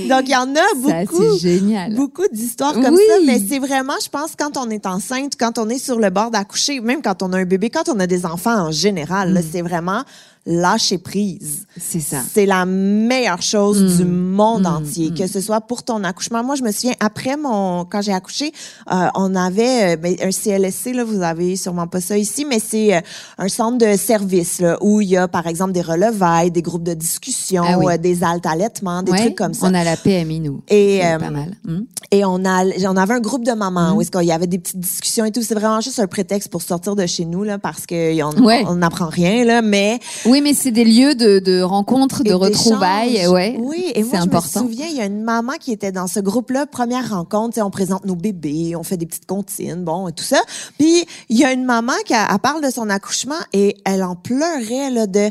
Donc, il y en a beaucoup. génial. Beaucoup d'histoires comme ça. Mais c'est vraiment, je pense, quand on est enceinte, quand on est sur le bord d'accoucher, même quand on a un bébé, quand on a des enfants en général, mm. c'est vraiment lâcher prise. C'est ça. C'est la meilleure chose du mm. monde mm. entier, que ce soit pour ton accouchement. Moi, je me souviens, après mon, quand j'ai accouché, euh, on avait euh, ben, un CLSC, là, vous avez sûrement pas ça ici, mais c'est euh, un centre de service là, où il y a, par exemple, des relevailles, des groupes de discussion, ah des haltes allaitements, des trucs comme ça. On a la PMI, nous. Et, pas mal. Hmm? Et on, a, on avait un groupe de mamans mm. où est-ce qu'il y avait des petites discussions et tout. C'est vraiment juste un prétexte pour sortir de chez nous, là, parce qu'on n'apprend rien, là, mais... Oui, mais c'est des lieux de, de rencontres, de retrouvailles. Ouais, oui, et moi, je me souviens, il y a une maman qui était dans ce groupe-là, première rencontre, on présente nos bébés, on fait des petites comptines, bon, et tout ça. Puis, il y a une maman qui a, elle parle de son accouchement et elle en pleurait, là, de,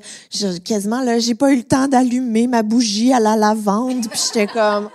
quasiment, là, j'ai pas eu le temps d'allumer ma bougie à la lavande. Puis j'étais comme,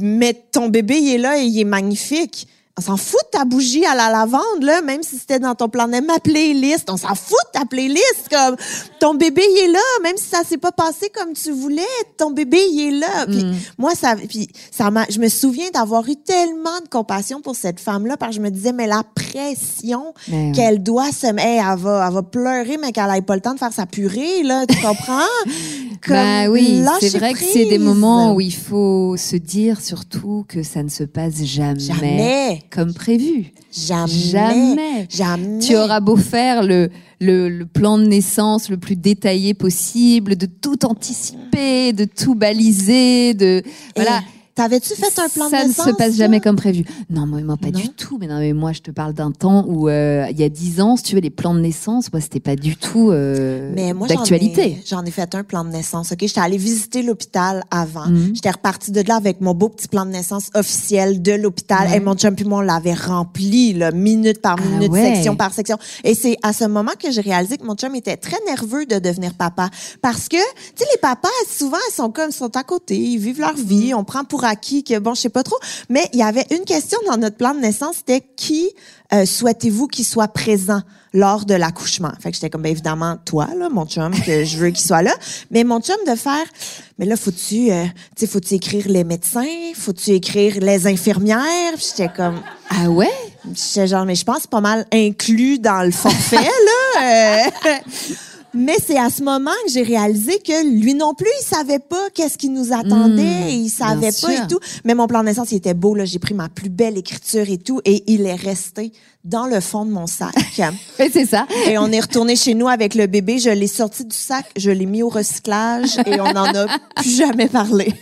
mais ton bébé, il est là et il est magnifique on s'en fout de ta bougie à la lavande, là, même si c'était dans ton plan de ma playlist. On s'en fout de ta playlist. Comme, ton bébé, il est là, même si ça s'est pas passé comme tu voulais, ton bébé, il est là. Puis, mm. moi, ça, puis, ça m'a, je me souviens d'avoir eu tellement de compassion pour cette femme-là, parce que je me disais, mais la pression ben qu'elle doit se, hey, elle va, elle va pleurer, mais qu'elle ait pas le temps de faire sa purée, là, tu comprends? comme, ben oui, c'est vrai que c'est des moments où il faut se dire surtout que ça ne se passe jamais. Jamais comme prévu. Jamais. Jamais. Tu auras beau faire le, le, plan de naissance le plus détaillé possible, de tout anticiper, de tout baliser, de voilà. T'avais-tu fait un plan de ça ne naissance? se passe jamais comme prévu. Non, moi, moi, pas Non. du tout. Mais non, mais moi, je te parle d'un temps où, euh, il y a dix ans, si tu veux, les plans de naissance, moi, c'était pas du tout euh, Mais moi, d'actualité. j'en ai fait un plan de naissance. Ok, j'étais allée visiter l'hôpital avant. Mhm. J'étais repartie de là avec mon beau petit plan de naissance officiel de l'hôpital. Ouais. Et mon chum puis moi, on l'avait rempli, là, minute par Ah minute, ouais. section par section. Et c'est à ce moment que j'ai réalisé que mon chum était très nerveux de devenir papa, parce que, tu sais, les papas souvent, ils sont comme, ils sont à côté, ils vivent leur vie. Mhm. On prend pour acquis que bon, je sais pas trop. Mais il y avait une question dans notre plan de naissance, c'était qui euh, souhaitez-vous qu'il soit présent lors de l'accouchement? Fait que j'étais comme, ben, évidemment, toi, là, mon chum, que je veux qu'il soit là. Mais mon chum de faire, mais là, faut-tu, euh, tu faut-tu écrire les médecins? Faut-tu écrire les infirmières? J'étais comme, Ah ouais? J'étais genre, mais je pense pas mal inclus dans le forfait, là. Euh, mais c'est à ce moment que j'ai réalisé que lui non plus, il savait pas qu'est-ce qui nous attendait. Mmh, il savait pas sûr. et tout. Mais mon plan de naissance, il était beau, là. J'ai pris ma plus belle écriture et tout. Et il est resté dans le fond de mon sac. Oui, c'est ça. et on est retourné chez nous avec le bébé. Je l'ai sorti du sac, je l'ai mis au recyclage et on n'en a plus jamais parlé.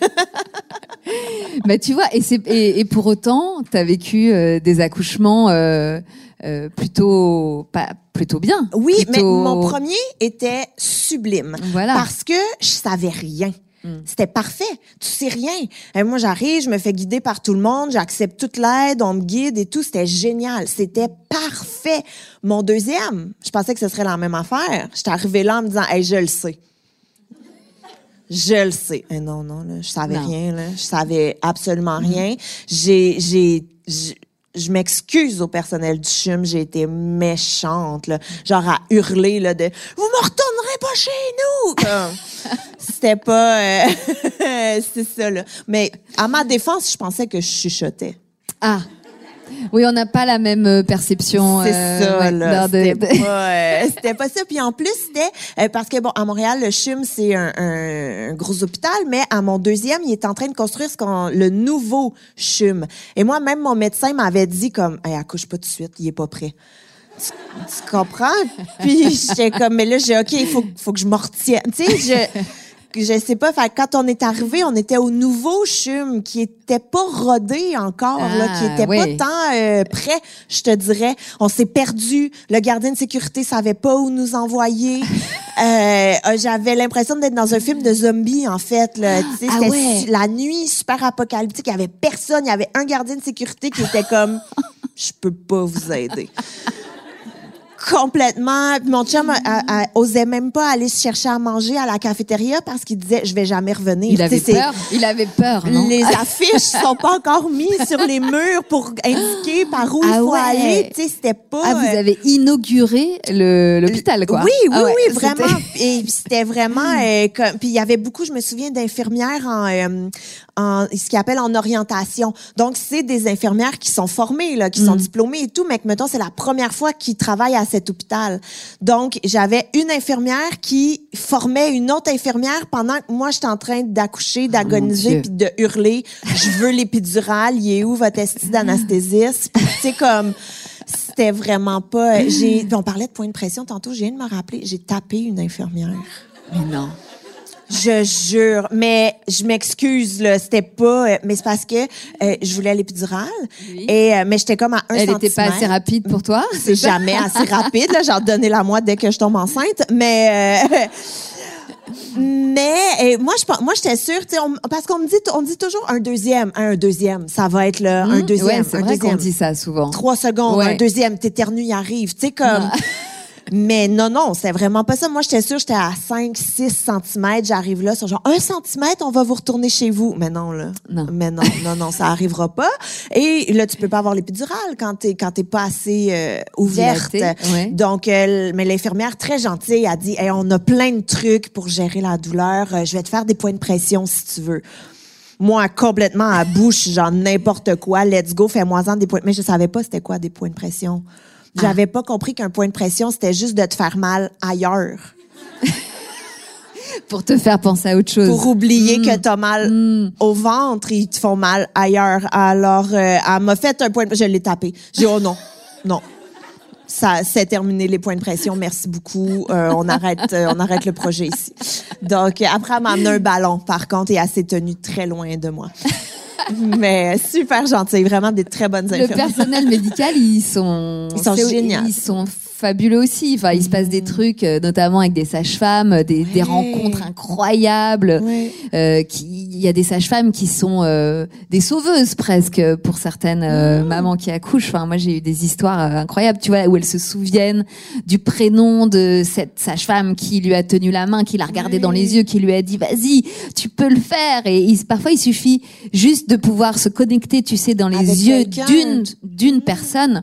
Mais tu vois, et, et, et pour autant, tu as vécu euh, des accouchements euh, euh, plutôt, pas, plutôt bien. Oui, mais mon premier était sublime. Voilà. Parce que je savais rien. C'était parfait. Tu sais rien. Et moi, j'arrive, je me fais guider par tout le monde, j'accepte toute l'aide, on me guide et tout. C'était génial. C'était parfait. Mon deuxième, je pensais que ce serait la même affaire. J'étais arrivée là en me disant, hey, je le sais. Je le sais. Eh non, non, là, je savais Non. rien, là. Je savais absolument rien. J'ai, j'ai, j'ai- je m'excuse au personnel du CHUM, j'ai été méchante, là. Genre à hurler, là, de « Vous me retournerez pas chez nous! » Comme, C'était pas... euh, c'est ça, là. Mais à ma défense, je pensais que je chuchotais. Ah. Oui, on n'a pas la même euh, perception. C'est euh, ça, ouais, là. C'était de- pas, euh, pas ça. Puis en plus, c'était parce que, bon, à Montréal, le CHUM, c'est un, un- un gros hôpital, mais à mon deuxième, il est en train de construire ce qu'on, le nouveau CHUM. Et moi, même mon médecin m'avait dit comme, hey, accouche pas tout de suite, il est pas prêt. Tu, tu comprends? Puis j'étais comme, mais là, j'ai, OK, il faut, faut que je m'en retienne. Tu sais, je... Je sais pas, fait, quand on est arrivé, on était au nouveau CHUM qui était pas rodé encore, là, qui Ah, était oui. pas tant euh, prêt, je te dirais. On s'est perdu. Le gardien de sécurité savait pas où nous envoyer. Euh, euh, J'avais l'impression d'être dans un film de zombies, en fait. Là. Ah c'était ouais. la nuit super apocalyptique. Il y avait personne. Il y avait un gardien de sécurité qui était comme, je peux pas vous aider. Complètement. Puis Mon chum a- a- a- osait même pas aller se chercher à manger à la cafétéria parce qu'il disait je vais jamais revenir. Il avait peur. Il avait peur, non? Les affiches sont pas encore mises sur les murs pour indiquer par où il Ah faut ouais. aller. Tu sais, c'était pas. Ah, vous euh, avez inauguré le- l'hôpital, quoi. Oui, oui, Ah ouais, oui, vraiment. Et c'était vraiment. euh, comme- puis il y avait beaucoup, je me souviens, d'infirmières en, euh, en ce qu'ils appellent en orientation. Donc c'est des infirmières qui sont formées, là, qui Mm. sont diplômées et tout, mais que mettons c'est la première fois qu'ils travaillent à cet hôpital. Donc j'avais une infirmière qui formait une autre infirmière pendant que moi j'étais en train d'accoucher, Dieu. d'agoniser puis de hurler. Je veux l'épidurale. Il est où votre esti d'anesthésiste? Sais comme. C'était vraiment pas. J'ai. On parlait de point de pression tantôt. J'ai viens de me rappeler. J'ai tapé une infirmière. Mais non. Je jure, mais je m'excuse là, c'était pas, euh, mais c'est parce que euh, je voulais l'épidurale et euh, mais j'étais comme à un Elle n'était pas assez rapide pour toi C'est jamais assez rapide là, j'en donnais la moi dès que je tombe enceinte, mais. euh, Mais euh, moi je moi j'étais sûre tu sais on- parce qu'on me dit on dit toujours un deuxième un deuxième ça va être là un Mmh, deuxième ouais, c'est un vrai qu'on dit ça souvent. trois secondes, Ouais. un deuxième, t'éternues, il arrive. Tu sais, comme. Mais non, non, c'est vraiment pas ça. Moi, j'étais sûre, j'étais à 5, 6 cm. J'arrive là, sur genre, un centimètre, on va vous retourner chez vous. Mais non, là. Non. Mais non, non, non, ça arrivera pas. Et là, tu peux pas avoir l'épidurale quand t'es, quand t'es pas assez euh, ouverte. Ouais. Donc, euh, mais l'infirmière, très gentille, a dit, hey, on a plein de trucs pour gérer la douleur. Euh, je vais te faire des points de pression si tu veux. Moi, complètement à bouche, genre n'importe quoi. Let's go, fais-moi-en des points. Mais je savais pas c'était quoi des points de pression. J'avais pas compris qu'un point de pression, c'était juste de te faire mal ailleurs. Pour te faire penser à autre chose. Pour oublier que t'as mal au ventre, ils te font mal ailleurs. Alors, euh, elle m'a fait un point de... Je l'ai tapé. J'ai dit, oh non, non. Ça, c'est terminé les points de pression. Merci beaucoup. Euh, on arrête, euh, on arrête le projet ici. Donc, après, elle m'a amené un ballon, par contre, et elle s'est tenue très loin de moi. Mais super gentil, vraiment des très bonnes Le infirmières. personnel médical, ils sont, Ils sont géniaux. Ils sont fabuleux aussi. Enfin, il se passe des trucs, euh, notamment avec des sages-femmes, des, des rencontres incroyables. Ouais. Euh, qui- il y a des sages-femmes qui sont euh, des sauveuses presque pour certaines euh, mamans qui accouchent. Enfin, moi, j'ai eu des histoires euh, incroyables, tu vois, où elles se souviennent du prénom de cette sage-femme qui lui a tenu la main, qui l'a regardé dans les yeux, qui lui a dit "Vas-y, tu peux le faire." Et il- parfois, il suffit juste de pouvoir se connecter, tu sais, dans les Avec yeux d'une d'une personne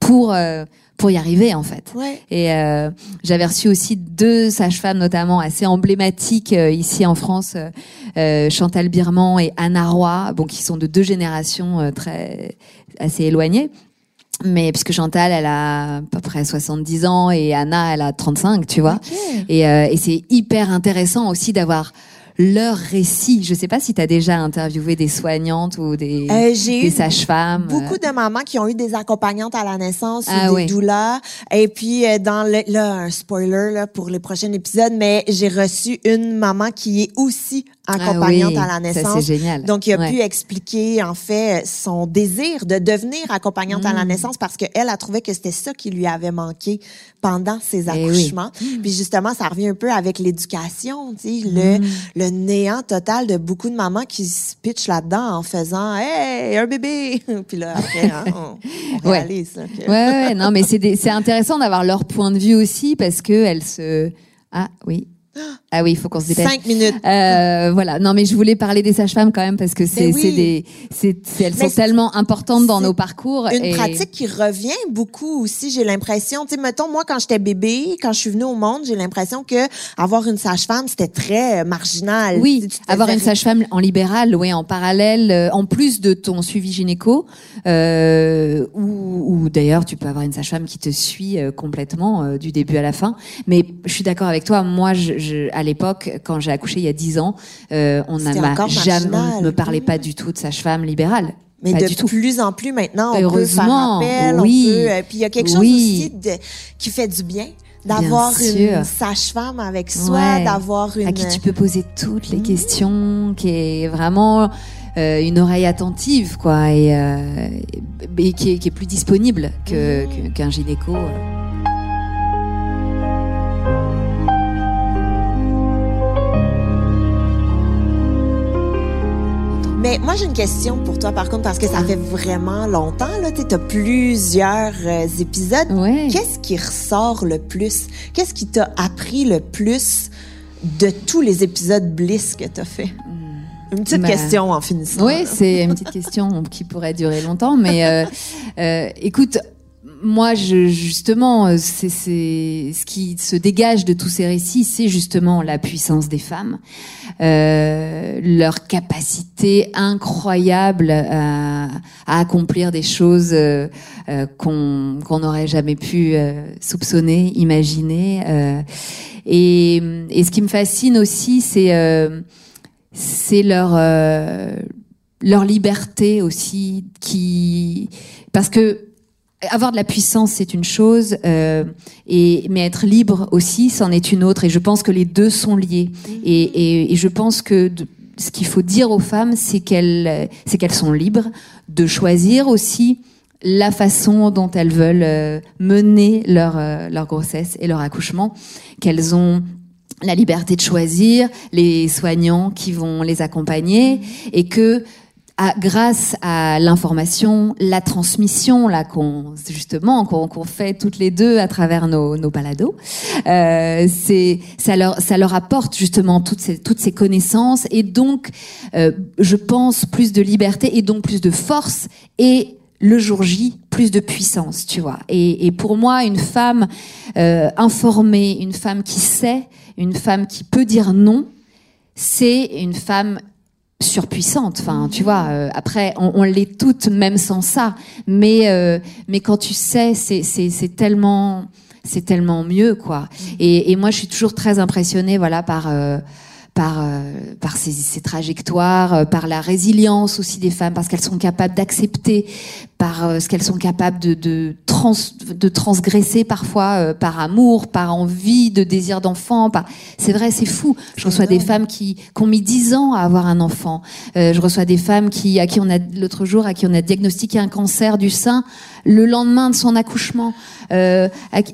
pour euh, pour y arriver en fait. Ouais. Et euh, j'avais reçu aussi deux sages-femmes, notamment assez emblématiques euh, ici en France, euh, euh, Chantal Birman et Anna Roy, bon, qui sont de deux générations euh, très assez éloignées. Mais puisque Chantal, elle a à peu près 70 ans et Anna, elle a 35, tu vois. Et, euh, et c'est hyper intéressant aussi d'avoir leur récit. Je sais pas si tu as déjà interviewé des soignantes ou des, Euh, des sages-femmes. Beaucoup de mamans qui ont eu des accompagnantes à la naissance Ah ou des oui. doulas. Et puis, euh, dans le, là, un spoiler là, pour les prochains épisodes, mais j'ai reçu une maman qui est aussi accompagnante Ah oui, à la ça, naissance. c'est génial. Donc, il a Ouais. pu expliquer, en fait, son désir de devenir accompagnante à la Mm. naissance parce qu'elle a trouvé que c'était ça qui lui avait manqué pendant ses Eh oui. accouchements. Puis, justement, ça revient un peu avec l'éducation, tu sais, le, Mm. le néant total de beaucoup de mamans qui se pitchent là-dedans en faisant Hey, un bébé! Puis là, après, hein, on, on Ouais. réalise. là, que- Ouais, ouais, non, mais c'est intéressant d'avoir leur point de vue aussi parce que elles se. Ah oui. Ah oui, il faut qu'on se dépêche. Cinq minutes. Euh, voilà. Non, mais je voulais parler des sages-femmes quand même parce que c'est oui. c'est des, c'est c'est- elles Mais sont tellement importantes dans nos parcours. Une et- pratique qui revient beaucoup aussi, j'ai l'impression. Tu sais, mettons, moi, quand j'étais bébé, quand je suis venue au monde, j'ai l'impression que avoir une sage-femme, c'était très euh, marginal. Oui, tu avoir une sage-femme en libéral, oui, en parallèle, euh, en plus de ton suivi gynéco, euh, ou, ou d'ailleurs tu peux avoir une sage-femme qui te suit euh, complètement du début à la fin. Mais je suis d'accord avec toi. Moi, je, je- à l'époque, quand j'ai accouché il y a dix ans, euh, on n'a jamais, on me parlait pas du tout de sage-femme libérale. Mais pas de plus en plus maintenant, on peut faire appel, oui. on peut. euh, puis il y a quelque chose Oui. aussi de, qui fait du bien d'avoir une sage-femme avec soi, Ouais. d'avoir une. à qui tu peux poser toutes Mmh. les questions, qui est vraiment euh, une oreille attentive, quoi, et, euh, et qui, est, qui est plus disponible Mmh. que- qu'un gynéco. Mais moi, j'ai une question pour toi, par contre, parce que ça fait vraiment longtemps, là. Tu as plusieurs euh, épisodes. Ouais. Qu'est-ce qui ressort le plus? Qu'est-ce qui t'a appris le plus de tous les épisodes Bliss que tu as fait? Une petite Ben, question en finissant. Oui, c'est une petite question qui pourrait durer longtemps, mais euh, euh, écoute, moi, je, justement, euh, c'est ce qui se dégage de tous ces récits, c'est justement la puissance des femmes, euh, leur capacité incroyable à, à accomplir des choses euh, euh, qu'on qu'on n'aurait jamais pu euh, soupçonner, imaginer. euh. et, et ce qui me fascine aussi, c'est leur leur liberté aussi qui parce que avoir de la puissance c'est une chose euh, et mais être libre aussi c'en est une autre et je pense que les deux sont liés. Et, et, et je pense que de- ce qu'il faut dire aux femmes c'est qu'elles c'est qu'elles sont libres de choisir aussi la façon dont elles veulent euh, mener leur euh, leur grossesse et leur accouchement qu'elles ont la liberté de choisir les soignants qui vont les accompagner et que grâce à l'information, la transmission là qu'on justement qu'on qu'on fait toutes les deux à travers nos, nos balados, euh, c'est ça leur ça leur apporte justement toutes ces toutes ces connaissances et donc euh, je pense plus de liberté et donc plus de force et le jour J, plus de puissance, tu vois. Et, et pour moi, une femme euh, informée, une femme qui sait, une femme qui peut dire non, c'est une femme surpuissante. Enfin, tu vois. euh, après, on, on l'est toutes, même sans ça. Mais euh, mais quand tu sais, c'est c'est c'est tellement c'est tellement mieux, quoi. Et, et moi, je suis toujours très impressionnée, voilà, par euh, par euh, par ces, ces trajectoires, euh, par la résilience aussi des femmes, parce qu'elles sont capables d'accepter, par euh, ce qu'elles sont capables de de, trans, de transgresser parfois euh, par amour, par envie, de désir d'enfant. Par... C'est vrai, c'est fou. Je reçois des femmes qui, qui ont mis 10 ans à avoir un enfant. Euh, je reçois des femmes qui à qui on a l'autre jour à qui on a diagnostiqué un cancer du sein le lendemain de son accouchement. Euh,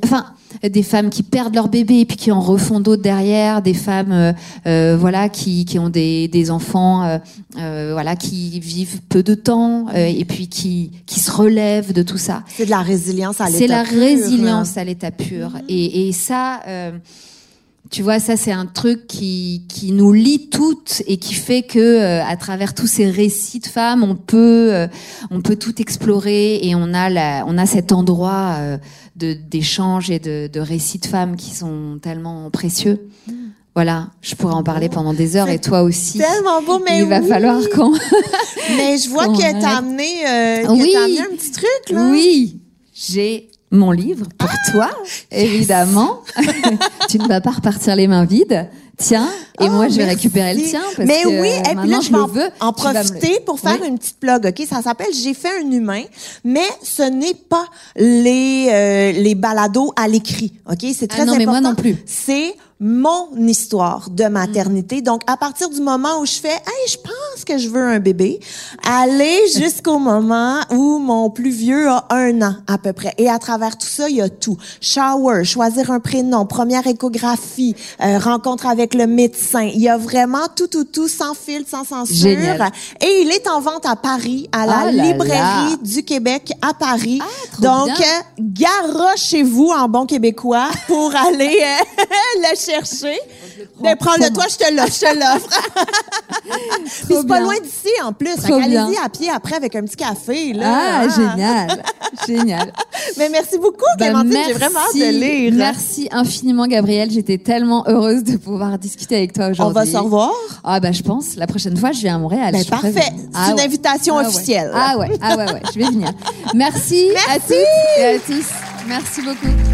enfin des femmes qui perdent leur bébé et puis qui en refont d'autres derrière, des femmes euh, euh, voilà qui, qui ont des, des enfants euh, euh, voilà qui vivent peu de temps euh, et puis qui qui se relèvent de tout ça. C'est de la résilience à l'état C'est la pur, résilience à l'état pur et, et ça euh, tu vois, ça c'est un truc qui, qui nous lie toutes et qui fait que euh, à travers tous ces récits de femmes, on peut euh, on peut tout explorer et on a la, on a cet endroit euh, de d'échange et de, de récits de femmes qui sont tellement précieux. Voilà, je pourrais en parler pendant des heures et toi aussi. Tellement beau, mais Il va oui. falloir qu'on Mais je vois qu'on que arrête. t'as amené, euh, Oui. amené un petit truc, là. Oui, j'ai mon livre pour toi, évidemment. tu ne vas pas repartir les mains vides. Tiens, et Oh, moi je vais merci. récupérer le tien parce Mais que oui, et puis là, je je vais le en, veux. en me profiter pour faire Oui. une petite plug, OK? Ça s'appelle J'ai fait un humain, mais ce n'est pas les, euh, les balados à l'écrit, OK? C'est Ah très non, mais important. moi non plus. C'est mon histoire de maternité. Donc, à partir du moment où je fais, hey, je pense que je veux un bébé, aller jusqu'au moment où mon plus vieux a un an à peu près. Et à travers tout ça, il y a tout. Shower, choisir un prénom, première échographie, euh, rencontre avec le médecin. Il y a vraiment tout, tout, tout, sans fil, sans censure. Génial. Et il est en vente à Paris, à la Ah là librairie là. du Québec à Paris. trop Donc, euh, garochez-vous en bon québécois pour aller euh, le chercher. Mais prends-le toi, je te l'offre, je te l'offre. Puis c'est pas loin d'ici en plus. Bien. à pied après avec un petit café. Là. Ah, génial, génial. Mais merci beaucoup, Bah, Clémentine. J'ai vraiment hâte de lire. Merci infiniment, Gabrielle. J'étais tellement heureuse de pouvoir discuter avec toi On aujourd'hui. va se revoir? Ah bah je pense. La prochaine fois, je viens à Montréal. Ben, parfait. C'est Ah une ouais. invitation Ah ouais. officielle. Ah ouais, ah ouais, ouais. Je vais venir. Merci, à Merci. toutes et à tous. Merci beaucoup.